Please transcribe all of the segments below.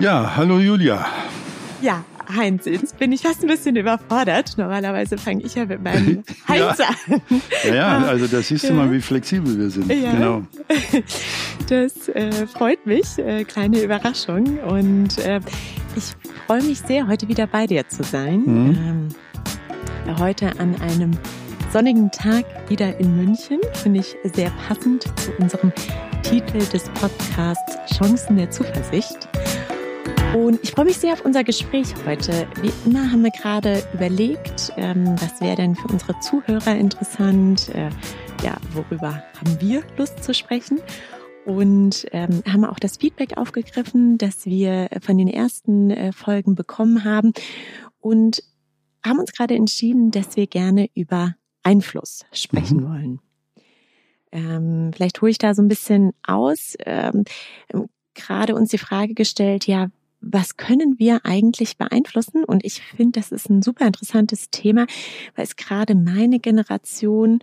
Ja, hallo Julia. Ja, Heinz, jetzt bin ich fast ein bisschen überfordert. Normalerweise fange ich ja mit meinem Heinz ja. an. Ja, ja, also da siehst du mal, wie flexibel wir sind. Ja. Genau. Das äh, freut mich, äh, kleine Überraschung. Und äh, ich freue mich sehr, heute wieder bei dir zu sein. Mhm. Ähm, heute an einem sonnigen Tag wieder in München. Finde ich sehr passend zu unserem Titel des Podcasts Chancen der Zuversicht. Und ich freue mich sehr auf unser Gespräch heute. Wie immer haben wir gerade überlegt, ähm, was wäre denn für unsere Zuhörer interessant, äh, ja, worüber haben wir Lust zu sprechen? Und ähm, haben auch das Feedback aufgegriffen, das wir von den ersten äh, Folgen bekommen haben und haben uns gerade entschieden, dass wir gerne über Einfluss sprechen Mhm. wollen. Ähm, vielleicht hole ich da so ein bisschen aus. Ähm, gerade uns die Frage gestellt, ja, was können wir eigentlich beeinflussen? Und ich finde, das ist ein super interessantes Thema, weil es gerade meine Generation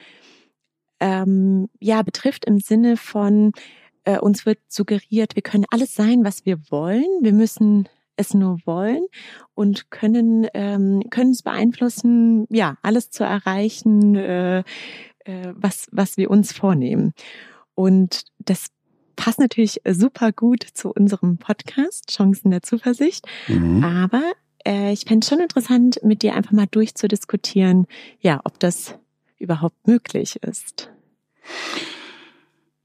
ähm, ja betrifft im Sinne von äh, uns wird suggeriert, wir können alles sein, was wir wollen. Wir müssen es nur wollen und können ähm, können es beeinflussen, ja alles zu erreichen, äh, äh, was was wir uns vornehmen. Und das passt natürlich super gut zu unserem Podcast Chancen der Zuversicht. Mhm. Aber äh, ich fände es schon interessant, mit dir einfach mal durchzudiskutieren, ja, ob das überhaupt möglich ist.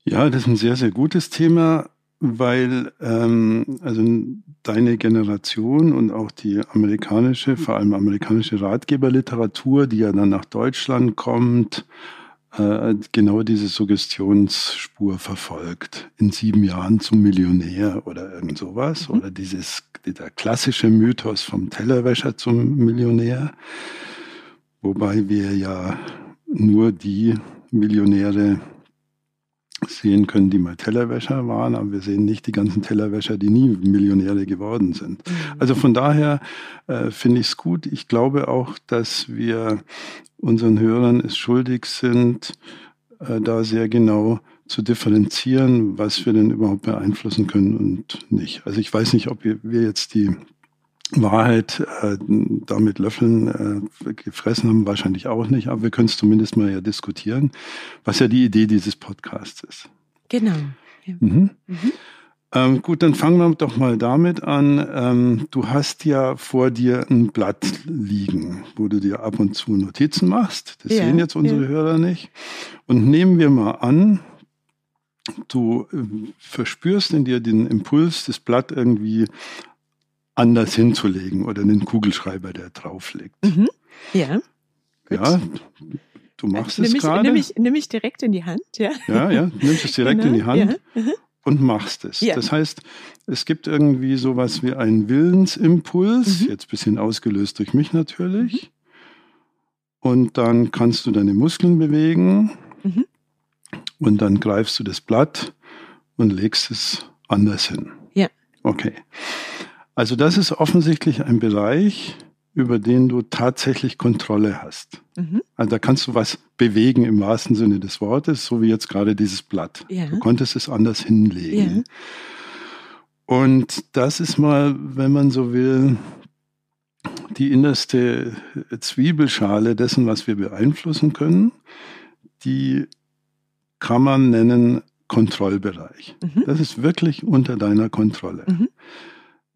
Ja, das ist ein sehr, sehr gutes Thema, weil ähm, also deine Generation und auch die amerikanische, vor allem amerikanische Ratgeberliteratur, die ja dann nach Deutschland kommt, äh, genau diese Suggestionsspur verfolgt. In sieben Jahren zum Millionär oder irgend sowas. Mhm. Oder dieses, der klassische Mythos vom Tellerwäscher zum Millionär. Wobei wir ja nur die Millionäre sehen können, die mal Tellerwäscher waren, aber wir sehen nicht die ganzen Tellerwäscher, die nie Millionäre geworden sind. Also von daher äh, finde ich es gut. Ich glaube auch, dass wir unseren Hörern es schuldig sind, äh, da sehr genau zu differenzieren, was wir denn überhaupt beeinflussen können und nicht. Also ich weiß nicht, ob wir jetzt die Wahrheit äh, damit Löffeln äh, gefressen haben, wahrscheinlich auch nicht, aber wir können es zumindest mal ja diskutieren, was ja die Idee dieses Podcasts ist. Genau. Ja. Mhm. Mhm. Ähm, gut, dann fangen wir doch mal damit an. Ähm, du hast ja vor dir ein Blatt liegen, wo du dir ab und zu Notizen machst. Das Ja, sehen jetzt unsere ja. Hörer nicht. Und nehmen wir mal an, du äh, verspürst in dir den Impuls, das Blatt irgendwie anders hinzulegen oder einen Kugelschreiber, der drauf liegt. Mhm. Ja. Gut. Ja, du machst nimm es gerade. nimm mich, nimm mich direkt in die Hand, ja. Ja, ja, nimmst es direkt in die Genau, Hand Ja. Mhm. und machst es. Ja. Das heißt, es gibt irgendwie sowas wie einen Willensimpuls, Mhm. jetzt ein bisschen ausgelöst durch mich natürlich. Und dann kannst du deine Muskeln bewegen Mhm. und dann greifst du das Blatt und legst es anders hin. Ja. Okay. Also das ist offensichtlich ein Bereich, über den du tatsächlich Kontrolle hast. Mhm. Also da kannst du was bewegen im wahrsten Sinne des Wortes, so wie jetzt gerade dieses Blatt. Ja. Du konntest es anders hinlegen. Ja. Und das ist mal, wenn man so will, die innerste Zwiebelschale dessen, was wir beeinflussen können. Die kann man nennen Kontrollbereich. Mhm. Das ist wirklich unter deiner Kontrolle. Mhm.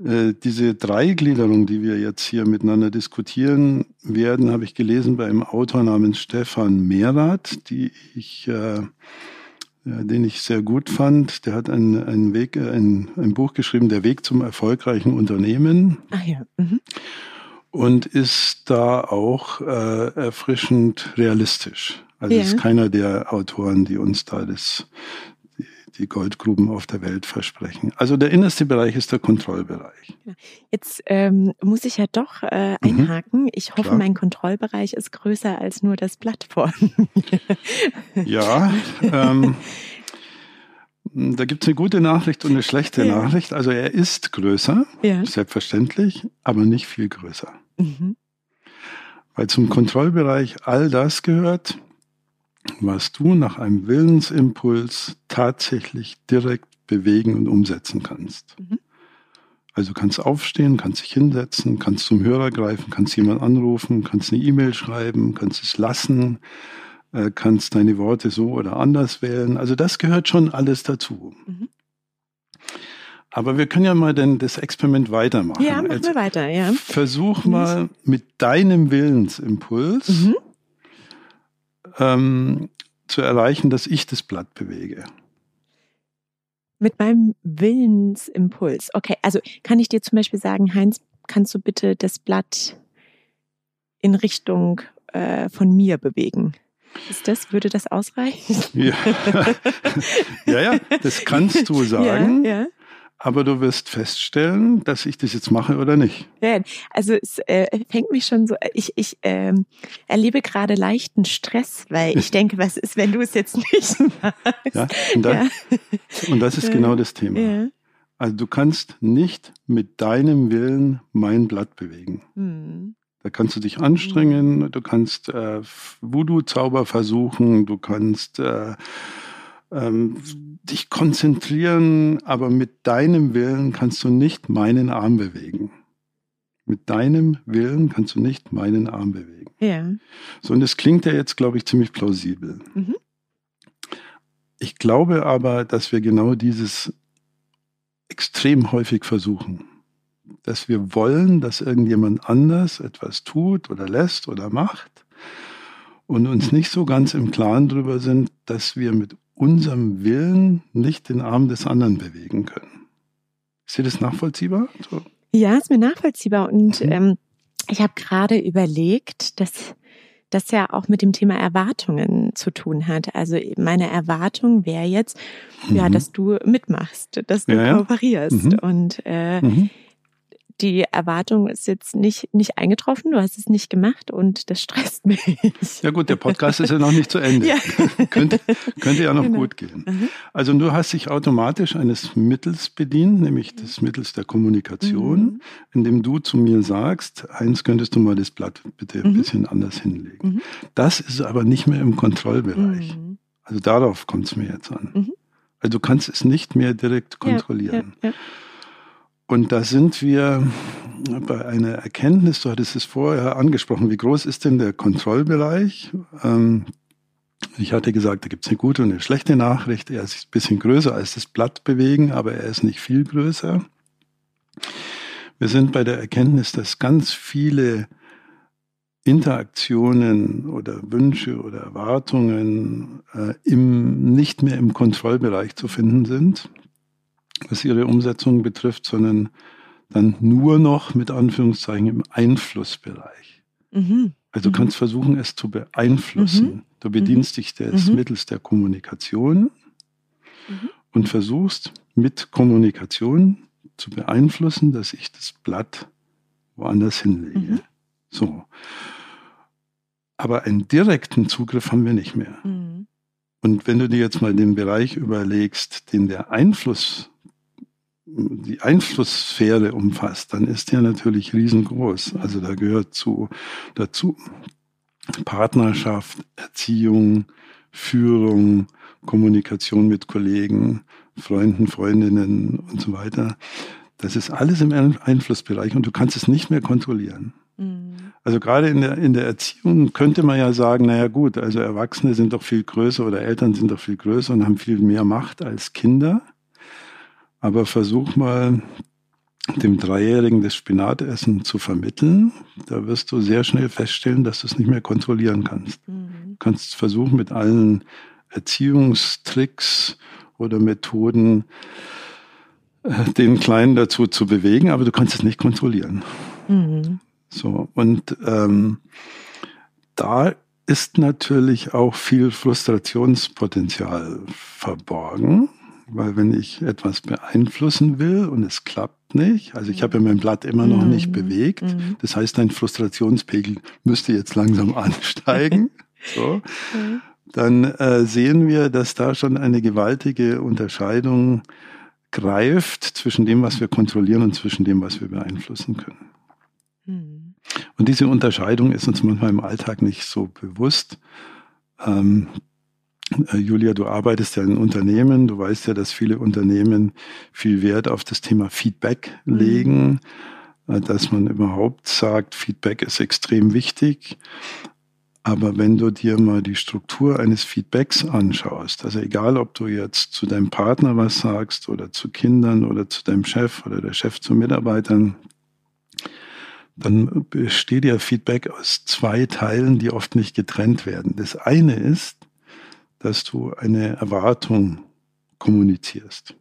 Äh, diese Dreigliederung, die wir jetzt hier miteinander diskutieren werden, habe ich gelesen bei einem Autor namens Stefan Mehrath, die ich, äh, ja, den ich sehr gut fand. Der hat ein, ein, Weg, äh, ein, ein Buch geschrieben, Der Weg zum erfolgreichen Unternehmen Ach ja. Mhm. und ist da auch äh, erfrischend realistisch. Also Ja. ist keiner der Autoren, die uns da das, die, Goldgruben auf der Welt versprechen. Also der innerste Bereich ist der Kontrollbereich. Jetzt ähm, muss ich ja doch äh, einhaken. Ich hoffe, Mhm. Klar. mein Kontrollbereich ist größer als nur das Blatt vor mir. Ja, ähm, da gibt es eine gute Nachricht und eine schlechte Ja. Nachricht. Also er ist größer, ja. selbstverständlich, aber nicht viel größer. Mhm. Weil zum Kontrollbereich all das gehört, was du nach einem Willensimpuls tatsächlich direkt bewegen und umsetzen kannst. Mhm. Also du kannst aufstehen, kannst dich hinsetzen, kannst zum Hörer greifen, kannst jemand anrufen, kannst eine E-Mail schreiben, kannst es lassen, äh, kannst deine Worte so oder anders wählen. Also das gehört schon alles dazu. Mhm. Aber wir können ja mal denn das Experiment weitermachen. Ja, machen wir weiter, ja. Versuch mal mit deinem Willensimpuls mhm. Ähm, zu erreichen, dass ich das Blatt bewege. Mit meinem Willensimpuls. Okay, also kann ich dir zum Beispiel sagen, Heinz, kannst du bitte das Blatt in Richtung äh, von mir bewegen? Ist das, würde das ausreichen? Ja, ja, ja das kannst du sagen. Ja, ja aber du wirst feststellen, dass ich das jetzt mache oder nicht. Also es äh, fängt mich schon so, ich, ich äh, erlebe gerade leichten Stress, weil ich denke, was ist, wenn du es jetzt nicht machst? Ja, und, da, ja. und das ist genau das Thema. Ja. Also du kannst nicht mit deinem Willen mein Blatt bewegen. Hm. Da kannst du dich anstrengen, du kannst äh, Voodoo-Zauber versuchen, du kannst äh, ähm, dich konzentrieren, aber mit deinem Willen kannst du nicht meinen Arm bewegen. Mit deinem Willen kannst du nicht meinen Arm bewegen. Ja. So, und das klingt ja jetzt, glaube ich, ziemlich plausibel. Mhm. Ich glaube aber, dass wir genau dieses extrem häufig versuchen. Dass wir wollen, dass irgendjemand anders etwas tut oder lässt oder macht und uns nicht so ganz im Klaren darüber sind, dass wir mit unserem Willen nicht den Arm des anderen bewegen können. Ist dir das nachvollziehbar? So. Ja, ist mir nachvollziehbar. Und mhm. ähm, ich habe gerade überlegt, dass das ja auch mit dem Thema Erwartungen zu tun hat. Also meine Erwartung wäre jetzt, mhm. ja, dass du mitmachst, dass du ja, kooperierst. Mhm. Und äh, mhm die Erwartung ist jetzt nicht, nicht eingetroffen, du hast es nicht gemacht und das stresst mich. Ja gut, der Podcast ist ja noch nicht zu Ende. Ja. könnte, könnte ja noch genau. gut gehen. Mhm. Also du hast dich automatisch eines Mittels bedient, nämlich des Mittels der Kommunikation, mhm. indem du zu mir sagst, eins könntest du mal das Blatt bitte mhm. ein bisschen anders hinlegen. Mhm. Das ist aber nicht mehr im Kontrollbereich. Mhm. Also darauf kommt es mir jetzt an. Mhm. Also du kannst es nicht mehr direkt kontrollieren. Ja, ja. Und da sind wir bei einer Erkenntnis, du hattest es vorher angesprochen, wie groß ist denn der Kontrollbereich? Ähm, ich hatte gesagt, da gibt es eine gute und eine schlechte Nachricht. Er ist ein bisschen größer als das Blatt bewegen, aber er ist nicht viel größer. Wir sind bei der Erkenntnis, dass ganz viele Interaktionen oder Wünsche oder Erwartungen äh, im, nicht mehr im Kontrollbereich zu finden sind was ihre Umsetzung betrifft, sondern dann nur noch mit Anführungszeichen im Einflussbereich. Mhm. Also du mhm. kannst versuchen, es zu beeinflussen. Mhm. Du bedienst mhm. dich des mhm. Mittels der Kommunikation mhm. und versuchst mit Kommunikation zu beeinflussen, dass ich das Blatt woanders hinlege. So. Aber einen direkten Zugriff haben wir nicht mehr. Und wenn du dir jetzt mal den Bereich überlegst, den der Einfluss die Einflusssphäre umfasst, dann ist der natürlich riesengroß. Also da gehört zu, dazu Partnerschaft, Erziehung, Führung, Kommunikation mit Kollegen, Freunden, Freundinnen und so weiter. Das ist alles im Einflussbereich und du kannst es nicht mehr kontrollieren. Mhm. Also gerade in der, in der Erziehung könnte man ja sagen, naja gut, also Erwachsene sind doch viel größer oder Eltern sind doch viel größer und haben viel mehr Macht als Kinder. Aber versuch mal, dem Dreijährigen das Spinatessen zu vermitteln. Da wirst du sehr schnell feststellen, dass du es nicht mehr kontrollieren kannst. Mhm. Du kannst versuchen, mit allen Erziehungstricks oder Methoden äh, den Kleinen dazu zu bewegen, aber du kannst es nicht kontrollieren. Mhm. So, und ähm, da ist natürlich auch viel Frustrationspotenzial verborgen weil wenn ich etwas beeinflussen will und es klappt nicht, also ich habe ja mein Blatt immer noch nicht mhm. bewegt, mhm. das heißt, dein Frustrationspegel müsste jetzt langsam ansteigen, so, dann äh, sehen wir, dass da schon eine gewaltige Unterscheidung greift zwischen dem, was wir kontrollieren und zwischen dem, was wir beeinflussen können. Mhm. Und diese Unterscheidung ist uns manchmal im Alltag nicht so bewusst. Ähm, äh, Julia, du arbeitest ja in Unternehmen, du weißt ja, dass viele Unternehmen viel Wert auf das Thema Feedback mhm. legen, mhm. dass man überhaupt sagt, Feedback ist extrem wichtig. Aber wenn du dir mal die Struktur eines Feedbacks anschaust, also egal, ob du jetzt zu deinem Partner was sagst oder zu Kindern oder zu deinem Chef oder der Chef zu Mitarbeitern, dann besteht ja Feedback aus zwei Teilen, die oft nicht getrennt werden. Das eine ist, dass du eine Erwartung kommunizierst.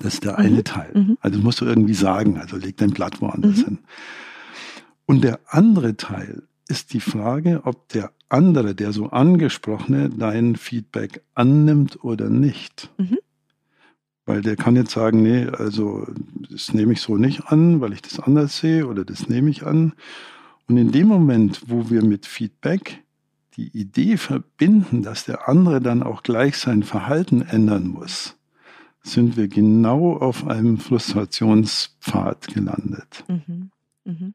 Das ist der mhm. eine Teil. Mhm. Also musst du irgendwie sagen, also leg dein Blatt woanders mhm. hin. Und der andere Teil ist die Frage, ob der andere, der so angesprochene, dein Feedback annimmt oder nicht. Mhm. Weil der kann jetzt sagen, nee, also das nehme ich so nicht an, weil ich das anders sehe oder das nehme ich an. Und in dem Moment, wo wir mit Feedback die Idee verbinden, dass der andere dann auch gleich sein Verhalten ändern muss, sind wir genau auf einem Frustrationspfad gelandet. Mhm. Mhm.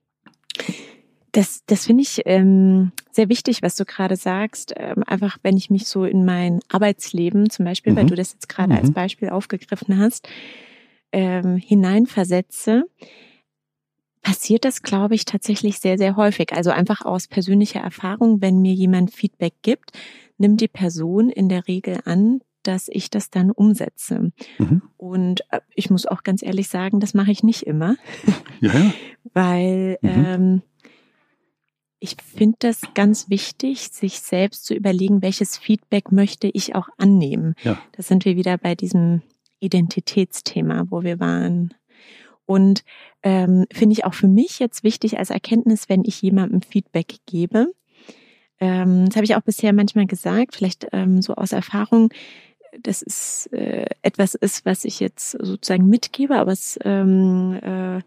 Das, das finde ich ähm, sehr wichtig, was du gerade sagst. Ähm, einfach, wenn ich mich so in mein Arbeitsleben zum Beispiel, mhm. weil du das jetzt gerade mhm. als Beispiel aufgegriffen hast, ähm, hineinversetze, passiert das, glaube ich, tatsächlich sehr, sehr häufig. Also einfach aus persönlicher Erfahrung, wenn mir jemand Feedback gibt, nimmt die Person in der Regel an, dass ich das dann umsetze. Mhm. Und äh, ich muss auch ganz ehrlich sagen, das mache ich nicht immer. Ja. Weil mhm. ähm, ich finde das ganz wichtig, sich selbst zu überlegen, welches Feedback möchte ich auch annehmen. Ja. Das sind wir wieder bei diesem Identitätsthema, wo wir waren. Und ähm, finde ich auch für mich jetzt wichtig als Erkenntnis, wenn ich jemandem Feedback gebe. Ähm, das habe ich auch bisher manchmal gesagt, vielleicht ähm, so aus Erfahrung, dass es äh, etwas ist, was ich jetzt sozusagen mitgebe, aber es ähm, äh,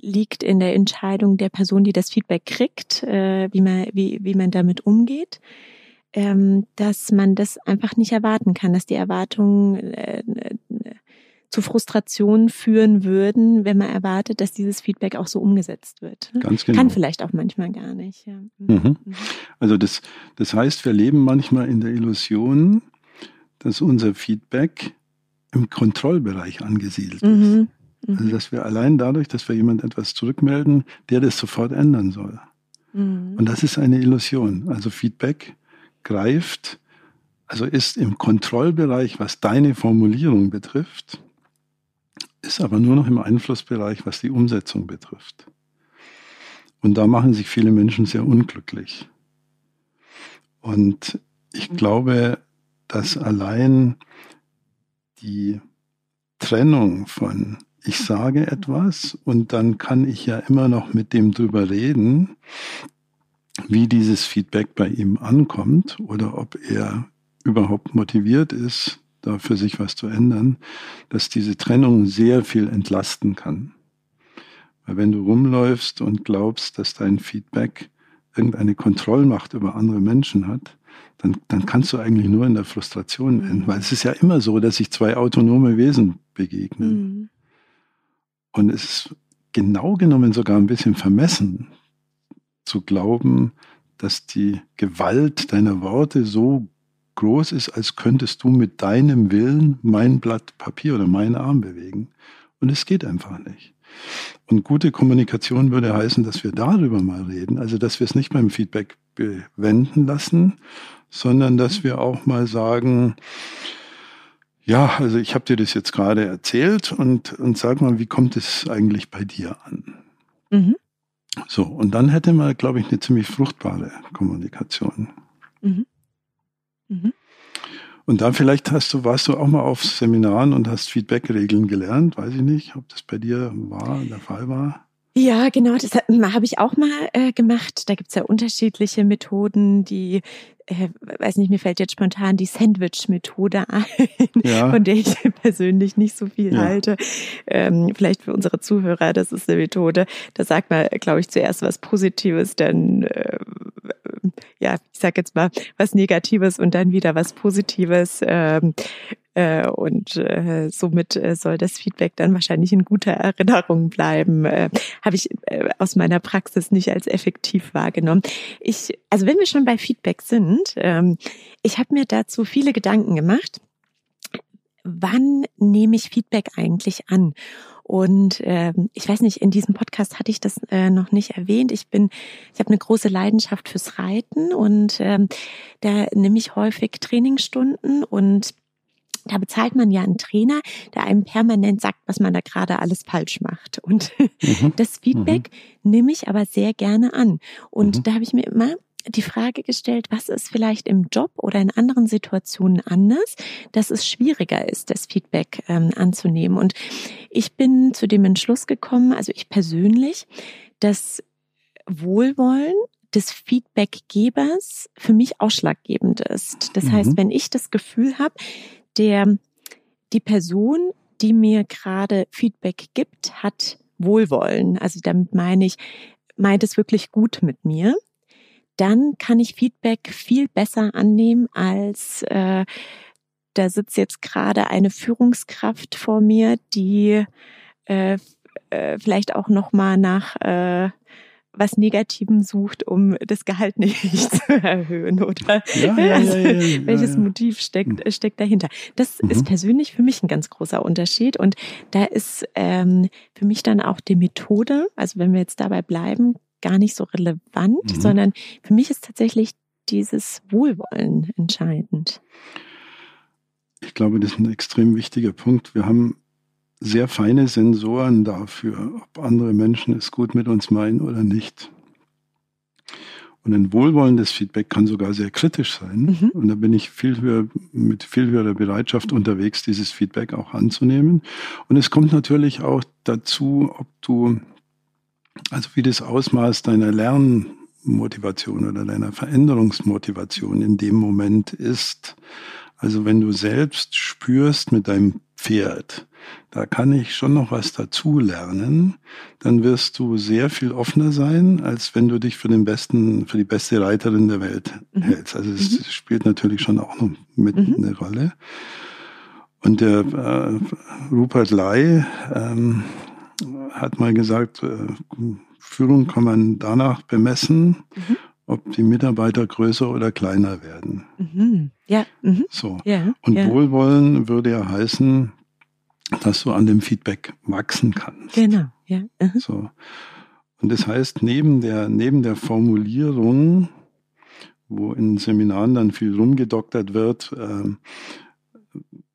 liegt in der Entscheidung der Person, die das Feedback kriegt, äh, wie, man, wie, wie man damit umgeht, ähm, dass man das einfach nicht erwarten kann, dass die Erwartungen äh, zu Frustrationen führen würden, wenn man erwartet, dass dieses Feedback auch so umgesetzt wird. Ganz genau. Kann vielleicht auch manchmal gar nicht. Ja. Mhm. mhm. Also das, das heißt, wir leben manchmal in der Illusion, dass unser Feedback im Kontrollbereich angesiedelt ist. Mhm. Also, mhm. dass wir allein dadurch, dass wir jemand etwas zurückmelden, der das sofort ändern soll. Mhm. Und das ist eine Illusion. Also Feedback greift, also ist im Kontrollbereich, was deine Formulierung betrifft, ist aber nur noch im Einflussbereich, was die Umsetzung betrifft. Und da machen sich viele Menschen sehr unglücklich. Und ich mhm. glaube, dass allein die Trennung von ich sage etwas und dann kann ich ja immer noch mit dem drüber reden, wie dieses Feedback bei ihm ankommt oder ob er überhaupt motiviert ist, da für sich was zu ändern, dass diese Trennung sehr viel entlasten kann. Weil wenn du rumläufst und glaubst, dass dein Feedback irgendeine Kontrollmacht über andere Menschen hat, dann, dann kannst du eigentlich nur in der Frustration enden. Weil es ist ja immer so, dass sich zwei autonome Wesen begegnen. Mhm. Und es ist genau genommen sogar ein bisschen vermessen zu glauben, dass die Gewalt deiner Worte so groß ist, als könntest du mit deinem Willen mein Blatt Papier oder meinen Arm bewegen. Und es geht einfach nicht. Und gute Kommunikation würde heißen, dass wir darüber mal reden, also dass wir es nicht beim Feedback bewenden lassen, sondern dass wir auch mal sagen, ja, also ich habe dir das jetzt gerade erzählt und, und sag mal, wie kommt es eigentlich bei dir an? Mhm. So, und dann hätte man, glaube ich, eine ziemlich fruchtbare Kommunikation. Mhm. Mhm. Und dann vielleicht hast du, warst du auch mal auf Seminaren und hast Feedback-Regeln gelernt, weiß ich nicht, ob das bei dir war, der Fall war. Ja, genau, das habe ich auch mal äh, gemacht. Da gibt's ja unterschiedliche Methoden, die äh, weiß nicht, mir fällt jetzt spontan die Sandwich-Methode ein, ja. von der ich persönlich nicht so viel ja. halte. Ähm, vielleicht für unsere Zuhörer, das ist eine Methode, da sagt man, glaube ich, zuerst was Positives, dann äh, ja, ich sag jetzt mal was Negatives und dann wieder was Positives. Ähm, Äh, und äh, somit äh, soll das Feedback dann wahrscheinlich in guter Erinnerung bleiben. Äh, Habe ich äh, aus meiner Praxis nicht als effektiv wahrgenommen. Ich, also wenn wir schon bei Feedback sind, ähm, ich habe mir dazu viele Gedanken gemacht. Wann nehme ich Feedback eigentlich an? Und äh, ich weiß nicht, in diesem Podcast hatte ich das äh, noch nicht erwähnt. Ich bin, ich habe eine große Leidenschaft fürs Reiten und ähm, da nehme ich häufig Trainingsstunden und da bezahlt man ja einen Trainer, der einem permanent sagt, was man da gerade alles falsch macht. Und mhm. das Feedback mhm. nehme ich aber sehr gerne an. Und mhm. da habe ich mir immer die Frage gestellt, was ist vielleicht im Job oder in anderen Situationen anders, dass es schwieriger ist, das Feedback ähm, anzunehmen. Und ich bin zu dem Entschluss gekommen, also ich persönlich, dass Wohlwollen des Feedbackgebers für mich ausschlaggebend ist. Das mhm. heißt, wenn ich das Gefühl habe, der die Person, die mir gerade Feedback gibt, hat Wohlwollen. Also damit meine ich, meint es wirklich gut mit mir dann kann ich Feedback viel besser annehmen als äh, da sitzt jetzt gerade eine Führungskraft vor mir, die äh, äh, vielleicht auch noch mal nach äh, was Negativem sucht, um das Gehalt nicht zu erhöhen oder ja, ja, also, ja, welches Motiv steckt, steckt dahinter. Das mhm. ist persönlich für mich ein ganz großer Unterschied und da ist ähm, für mich dann auch die Methode, also wenn wir jetzt dabei bleiben, gar nicht so relevant, mhm. sondern für mich ist tatsächlich dieses Wohlwollen entscheidend. Ich glaube, das ist ein extrem wichtiger Punkt. Wir haben sehr feine Sensoren dafür, ob andere Menschen es gut mit uns meinen oder nicht. Und ein wohlwollendes Feedback kann sogar sehr kritisch sein. Mhm. Und da bin ich viel höher, mit viel höherer Bereitschaft unterwegs, dieses Feedback auch anzunehmen. Und es kommt natürlich auch dazu, ob du also wie das Ausmaß deiner Lernmotivation oder deiner Veränderungsmotivation in dem Moment ist. Also wenn du selbst spürst mit deinem Pferd, da kann ich schon noch was dazu lernen, dann wirst du sehr viel offener sein, als wenn du dich für den besten, für die beste Reiterin der Welt mhm. hältst. Also es mhm. spielt natürlich schon auch noch mit mhm. eine Rolle. Und der äh, Rupert Lai, ähm, hat mal gesagt, äh, Führung kann man danach bemessen, mhm. Ob die Mitarbeiter größer oder kleiner werden. Mhm. Ja. Mhm. So. Ja. Und ja. Wohlwollen würde ja heißen, dass du an dem Feedback wachsen kannst. Genau. Ja. Mhm. So. Und das heißt, neben der, neben der Formulierung, wo in Seminaren dann viel rumgedoktert wird, äh,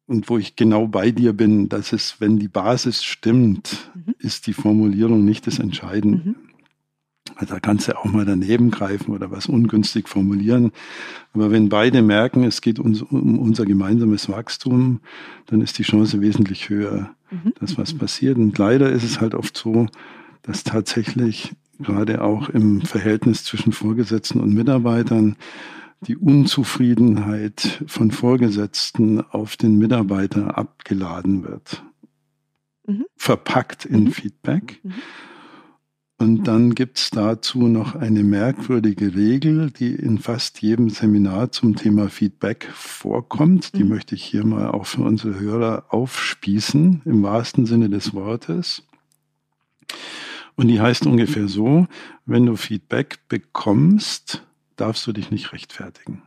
und wo ich genau bei dir bin, dass es, wenn die Basis stimmt, mhm. ist die Formulierung nicht das Entscheidende. Mhm. Also da kannst du auch mal daneben greifen oder was ungünstig formulieren. Aber wenn beide merken, es geht uns um unser gemeinsames Wachstum, dann ist die Chance wesentlich höher, mhm. dass was passiert. Und leider ist es halt oft so, dass tatsächlich gerade auch im Verhältnis zwischen Vorgesetzten und Mitarbeitern die Unzufriedenheit von Vorgesetzten auf den Mitarbeiter abgeladen wird. Mhm. Verpackt in mhm. Feedback. Mhm. Und dann gibt's dazu noch eine merkwürdige Regel, die in fast jedem Seminar zum Thema Feedback vorkommt. Die mhm. möchte ich hier mal auch für unsere Hörer aufspießen, im wahrsten Sinne des Wortes. Und die heißt ungefähr so, wenn du Feedback bekommst, darfst du dich nicht rechtfertigen.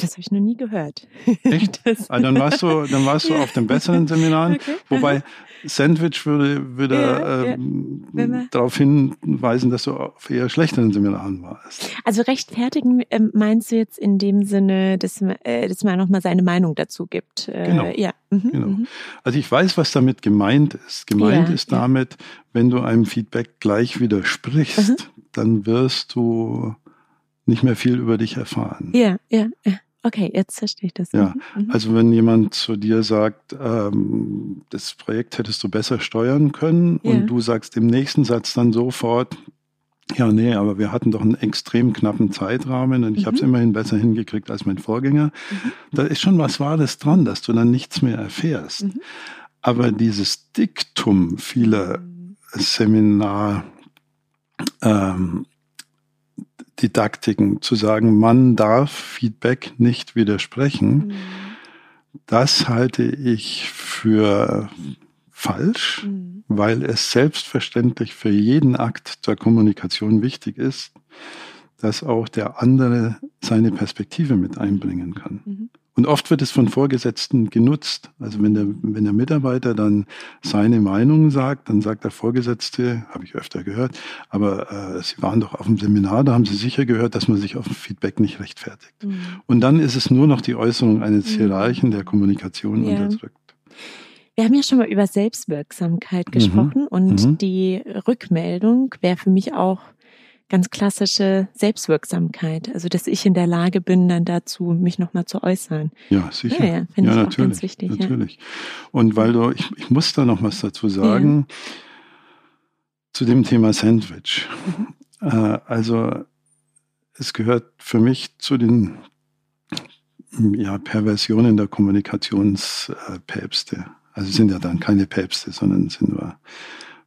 Das habe ich noch nie gehört. Echt? ah, dann warst du, dann warst du auf den besseren Seminaren. Okay. Wobei Sandwich würde, würde ja, ähm, ja. darauf hinweisen, dass du auf eher schlechteren Seminaren warst. Also rechtfertigen ähm, meinst du jetzt in dem Sinne, dass, äh, dass man nochmal seine Meinung dazu gibt? Äh, genau. Ja. Mhm, genau. Mhm. Also ich weiß, was damit gemeint ist. Gemeint ja, ist damit, wenn du einem Feedback gleich widersprichst, mhm. dann wirst du nicht mehr viel über dich erfahren. Ja, ja, ja. Okay, jetzt verstehe ich das. Ja, mhm. mhm. also wenn jemand zu dir sagt, ähm, das Projekt hättest du besser steuern können ja. und du sagst im nächsten Satz dann sofort, ja, nee, aber wir hatten doch einen extrem knappen Zeitrahmen und ich mhm. habe es immerhin besser hingekriegt als mein Vorgänger. Mhm. Da ist schon was Wahres dran, dass du dann nichts mehr erfährst. Mhm. Aber dieses Diktum vieler mhm. Seminar ähm, Didaktiken zu sagen, man darf Feedback nicht widersprechen, mhm. das halte ich für falsch, mhm. weil es selbstverständlich für jeden Akt der Kommunikation wichtig ist, dass auch der andere seine Perspektive mit einbringen kann. Mhm. Und oft wird es von Vorgesetzten genutzt. Also wenn der, wenn der Mitarbeiter dann seine Meinung sagt, dann sagt der Vorgesetzte, habe ich öfter gehört, aber äh, Sie waren doch auf dem Seminar, da haben Sie sicher gehört, dass man sich auf Feedback nicht rechtfertigt. Mhm. Und dann ist es nur noch die Äußerung eines mhm. Hierarchen, der Kommunikation ja. unterdrückt. Wir haben ja schon mal über Selbstwirksamkeit gesprochen mhm. und mhm. die Rückmeldung wäre für mich auch ganz klassische Selbstwirksamkeit. Also, dass ich in der Lage bin, dann dazu mich nochmal zu äußern. Ja, sicher. Ja, ja, finde ja, ich auch ganz wichtig. Natürlich. Ja. Und weil du, ich, ich muss da noch was dazu sagen, ja. zu dem Thema Sandwich. Mhm. Äh, also, es gehört für mich zu den ja, Perversionen der Kommunikationspäpste. Also sind ja dann keine Päpste, sondern sind nur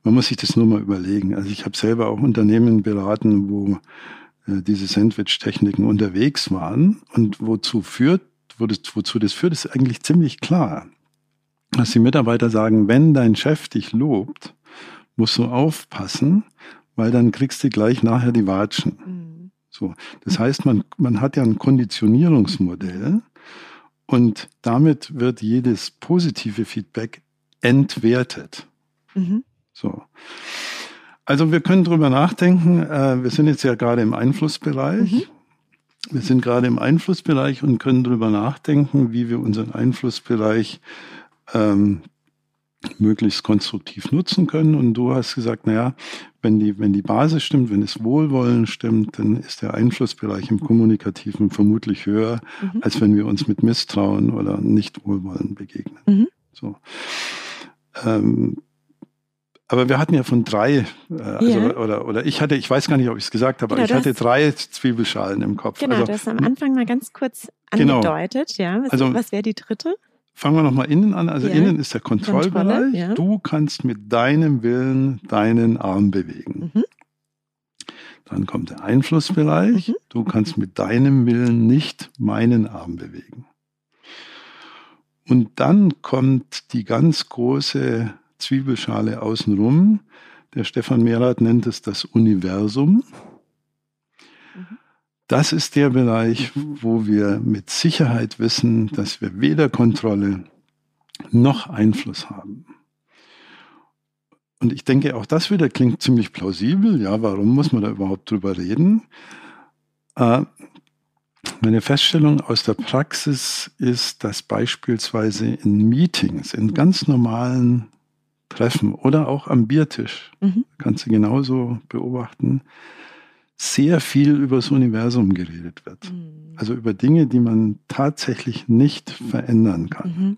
man muss sich das nur mal überlegen. Also ich habe selber auch Unternehmen beraten, wo äh, diese Sandwich-Techniken unterwegs waren und wozu führt, wo das, wozu das führt, ist eigentlich ziemlich klar. Dass die Mitarbeiter sagen, wenn dein Chef dich lobt, musst du aufpassen, weil dann kriegst du gleich nachher die Watschen. Mhm. So. Das heißt, man, man hat ja ein Konditionierungsmodell und damit wird jedes positive Feedback entwertet. Mhm. So. Also wir können drüber nachdenken. Äh, wir sind jetzt ja gerade im Einflussbereich. Mhm. Wir sind gerade im Einflussbereich und können drüber nachdenken, wie wir unseren Einflussbereich ähm, möglichst konstruktiv nutzen können. Und du hast gesagt, naja, wenn die, wenn die Basis stimmt, wenn das Wohlwollen stimmt, dann ist der Einflussbereich im Kommunikativen vermutlich höher, mhm. als wenn wir uns mit Misstrauen oder Nicht-Wohlwollen begegnen. Mhm. So. Ähm, aber wir hatten ja von drei, äh, also, ja. oder, oder ich hatte, ich weiß gar nicht, ob ich es gesagt habe, genau, aber ich hatte drei Zwiebelschalen im Kopf. Genau, also, du hast am Anfang mal ganz kurz genau. angedeutet, genau. ja. Was, also, was wäre die dritte? Fangen wir nochmal innen an. Also ja. innen ist der Kontrollbereich. Ja. Du kannst mit deinem Willen deinen Arm bewegen. Mhm. Dann kommt der Einflussbereich. Mhm. Du kannst mit deinem Willen nicht meinen Arm bewegen. Und dann kommt die ganz große Zwiebelschale außenrum. Der Stefan Merath nennt es das Universum. Das ist der Bereich, wo wir mit Sicherheit wissen, dass wir weder Kontrolle noch Einfluss haben. Und ich denke, auch das wieder klingt ziemlich plausibel. Ja, warum muss man da überhaupt drüber reden? Äh, meine Feststellung aus der Praxis ist, dass beispielsweise in Meetings, in ganz normalen treffen oder auch am Biertisch, mhm. kannst du genauso beobachten, sehr viel über das Universum geredet wird. Mhm. Also über Dinge, die man tatsächlich nicht verändern kann. Mhm.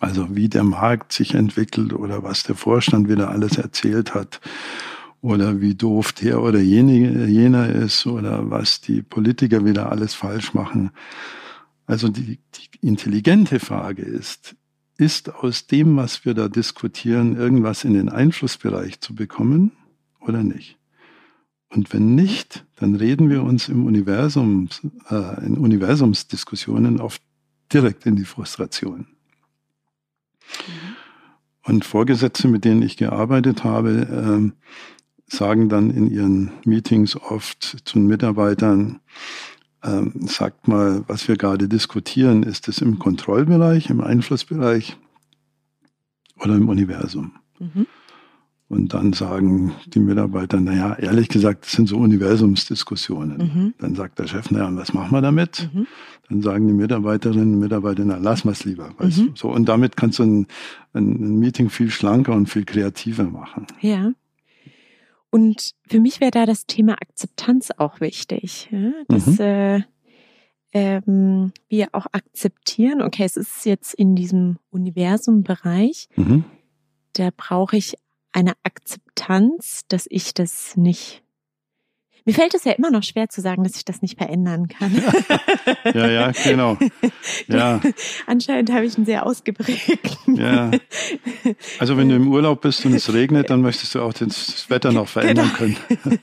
Also wie der Markt sich entwickelt oder was der Vorstand wieder alles erzählt hat oder wie doof der oder jene, jener ist oder was die Politiker wieder alles falsch machen. Also die, die intelligente Frage ist, ist aus dem, was wir da diskutieren, irgendwas in den Einflussbereich zu bekommen oder nicht? Und wenn nicht, dann reden wir uns im Universum, äh, in Universumsdiskussionen oft direkt in die Frustration. Mhm. Und Vorgesetzte, mit denen ich gearbeitet habe, äh, sagen dann in ihren Meetings oft zu den Mitarbeitern, ähm, sagt mal, was wir gerade diskutieren, ist es im Kontrollbereich, im Einflussbereich oder im Universum? Mhm. Und dann sagen die Mitarbeiter, naja, ehrlich gesagt, das sind so Universumsdiskussionen. Mhm. Dann sagt der Chef, naja, und was machen wir damit? Mhm. Dann sagen die Mitarbeiterinnen und Mitarbeiter, na, lass mal es lieber. Weißt mhm. So, und damit kannst du ein, ein, Meeting viel schlanker und viel kreativer machen. Ja. Und für mich wäre da das Thema Akzeptanz auch wichtig. Ja? Dass mhm. äh, ähm, wir auch akzeptieren, okay, es ist jetzt in diesem Universumbereich, mhm. da brauche ich eine Akzeptanz, dass ich das nicht mir fällt es ja immer noch schwer zu sagen, dass ich das nicht verändern kann. ja, ja, genau. Ja. Anscheinend habe ich einen sehr ausgeprägten. Ja. Also wenn du im Urlaub bist und es regnet, dann möchtest du auch das Wetter noch verändern genau. können.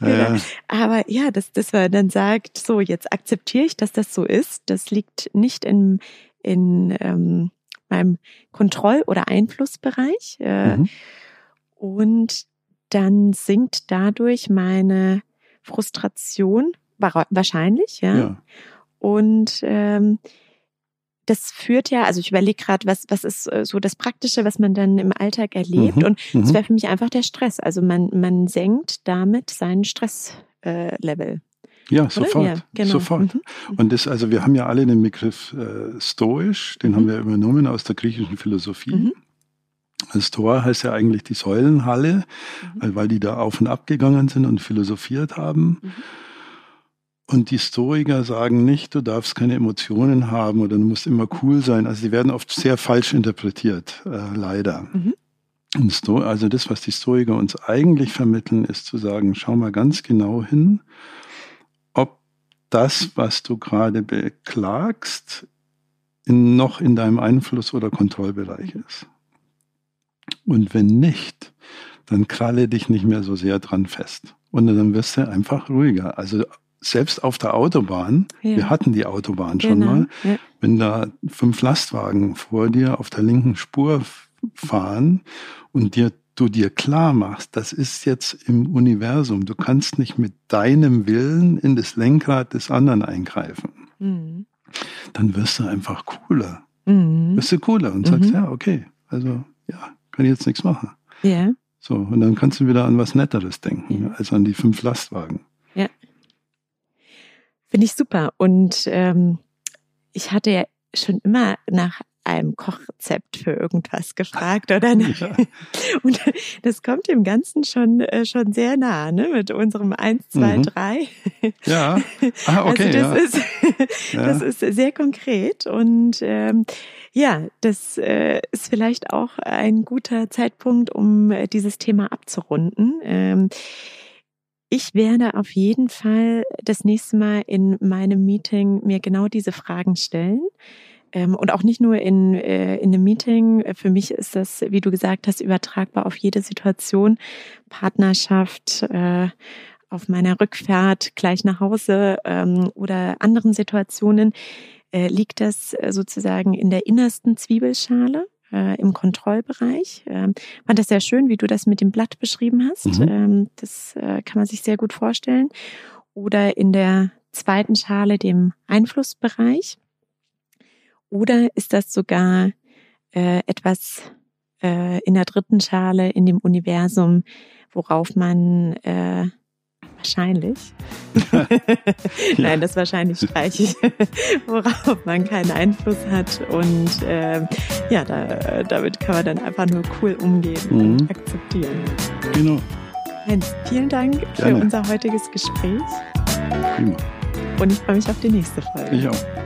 ja, ja. Aber ja, dass, dass man dann sagt, so jetzt akzeptiere ich, dass das so ist. Das liegt nicht in in ähm, meinem Kontroll- oder Einflussbereich. Äh, mhm. Und dann sinkt dadurch meine Frustration wahrscheinlich, ja. ja. Und ähm, das führt ja, also ich überlege gerade, was, was ist äh, so das Praktische, was man dann im Alltag erlebt. Mhm. Und es mhm. wäre für mich einfach der Stress. Also man, man senkt damit seinen Stresslevel. Äh, ja, sofort. Ja, genau. sofort. Mhm. Und das, also wir haben ja alle den Begriff äh, stoisch, den mhm. haben wir übernommen aus der griechischen Philosophie. Mhm. Das Tor heißt ja eigentlich die Säulenhalle, mhm. weil die da auf und ab gegangen sind und philosophiert haben. Mhm. Und die Stoiker sagen nicht, du darfst keine Emotionen haben oder du musst immer cool sein. Also die werden oft sehr falsch interpretiert, äh, leider. Mhm. Also das, was die Stoiker uns eigentlich vermitteln, ist zu sagen, schau mal ganz genau hin, ob das, was du gerade beklagst, in, noch in deinem Einfluss- oder Kontrollbereich ist. Und wenn nicht, dann kralle dich nicht mehr so sehr dran fest. Und dann wirst du einfach ruhiger. Also selbst auf der Autobahn, ja. wir hatten die Autobahn schon genau. mal, ja. wenn da fünf Lastwagen vor dir auf der linken Spur fahren und dir du dir klar machst, das ist jetzt im Universum. Du kannst nicht mit deinem Willen in das Lenkrad des anderen eingreifen. Mhm. Dann wirst du einfach cooler. Mhm. Wirst du cooler und sagst, mhm. ja, okay, also ja, kann ich jetzt nichts machen. Ja. So, und dann kannst du wieder an was Netteres denken, ja. als an die fünf Lastwagen. Ja. Finde ich super. Und ähm, ich hatte ja schon immer nach einem Kochrezept für irgendwas gefragt oder nicht. Ja. Und das kommt dem Ganzen schon schon, äh, schon sehr nah, ne? Mit unserem 1, 2, mhm. 3. Ja. Ah, okay. Also das, ja. ist, das ist sehr konkret. Und ähm, ja, das äh, ist vielleicht auch ein guter Zeitpunkt, um äh, dieses Thema abzurunden. Ähm, ich werde auf jeden Fall das nächste Mal in meinem Meeting mir genau diese Fragen stellen. Ähm, und auch nicht nur in, äh, in einem Meeting. Für mich ist das, wie du gesagt hast, übertragbar auf jede Situation. Partnerschaft, äh, auf meiner Rückfahrt gleich nach Hause ähm, oder anderen Situationen. Äh, liegt das sozusagen in der innersten Zwiebelschale? äh, im Kontrollbereich. Ähm, fand das sehr schön, wie du das mit dem Blatt beschrieben hast. Mhm. Das äh, kann man sich sehr gut vorstellen. Oder in der zweiten Schale, dem Einflussbereich. Oder ist das sogar äh, etwas äh, in der dritten Schale, in dem Universum, worauf man äh, Wahrscheinlich. Nein, das wahrscheinlich streiche ich, worauf man keinen Einfluss hat. Und äh, ja, da, damit kann man dann einfach nur cool umgehen mhm. und akzeptieren. Genau. Heinz, vielen Dank Gerne. für unser heutiges Gespräch. Prima. Und ich freue mich auf die nächste Folge. Ich auch.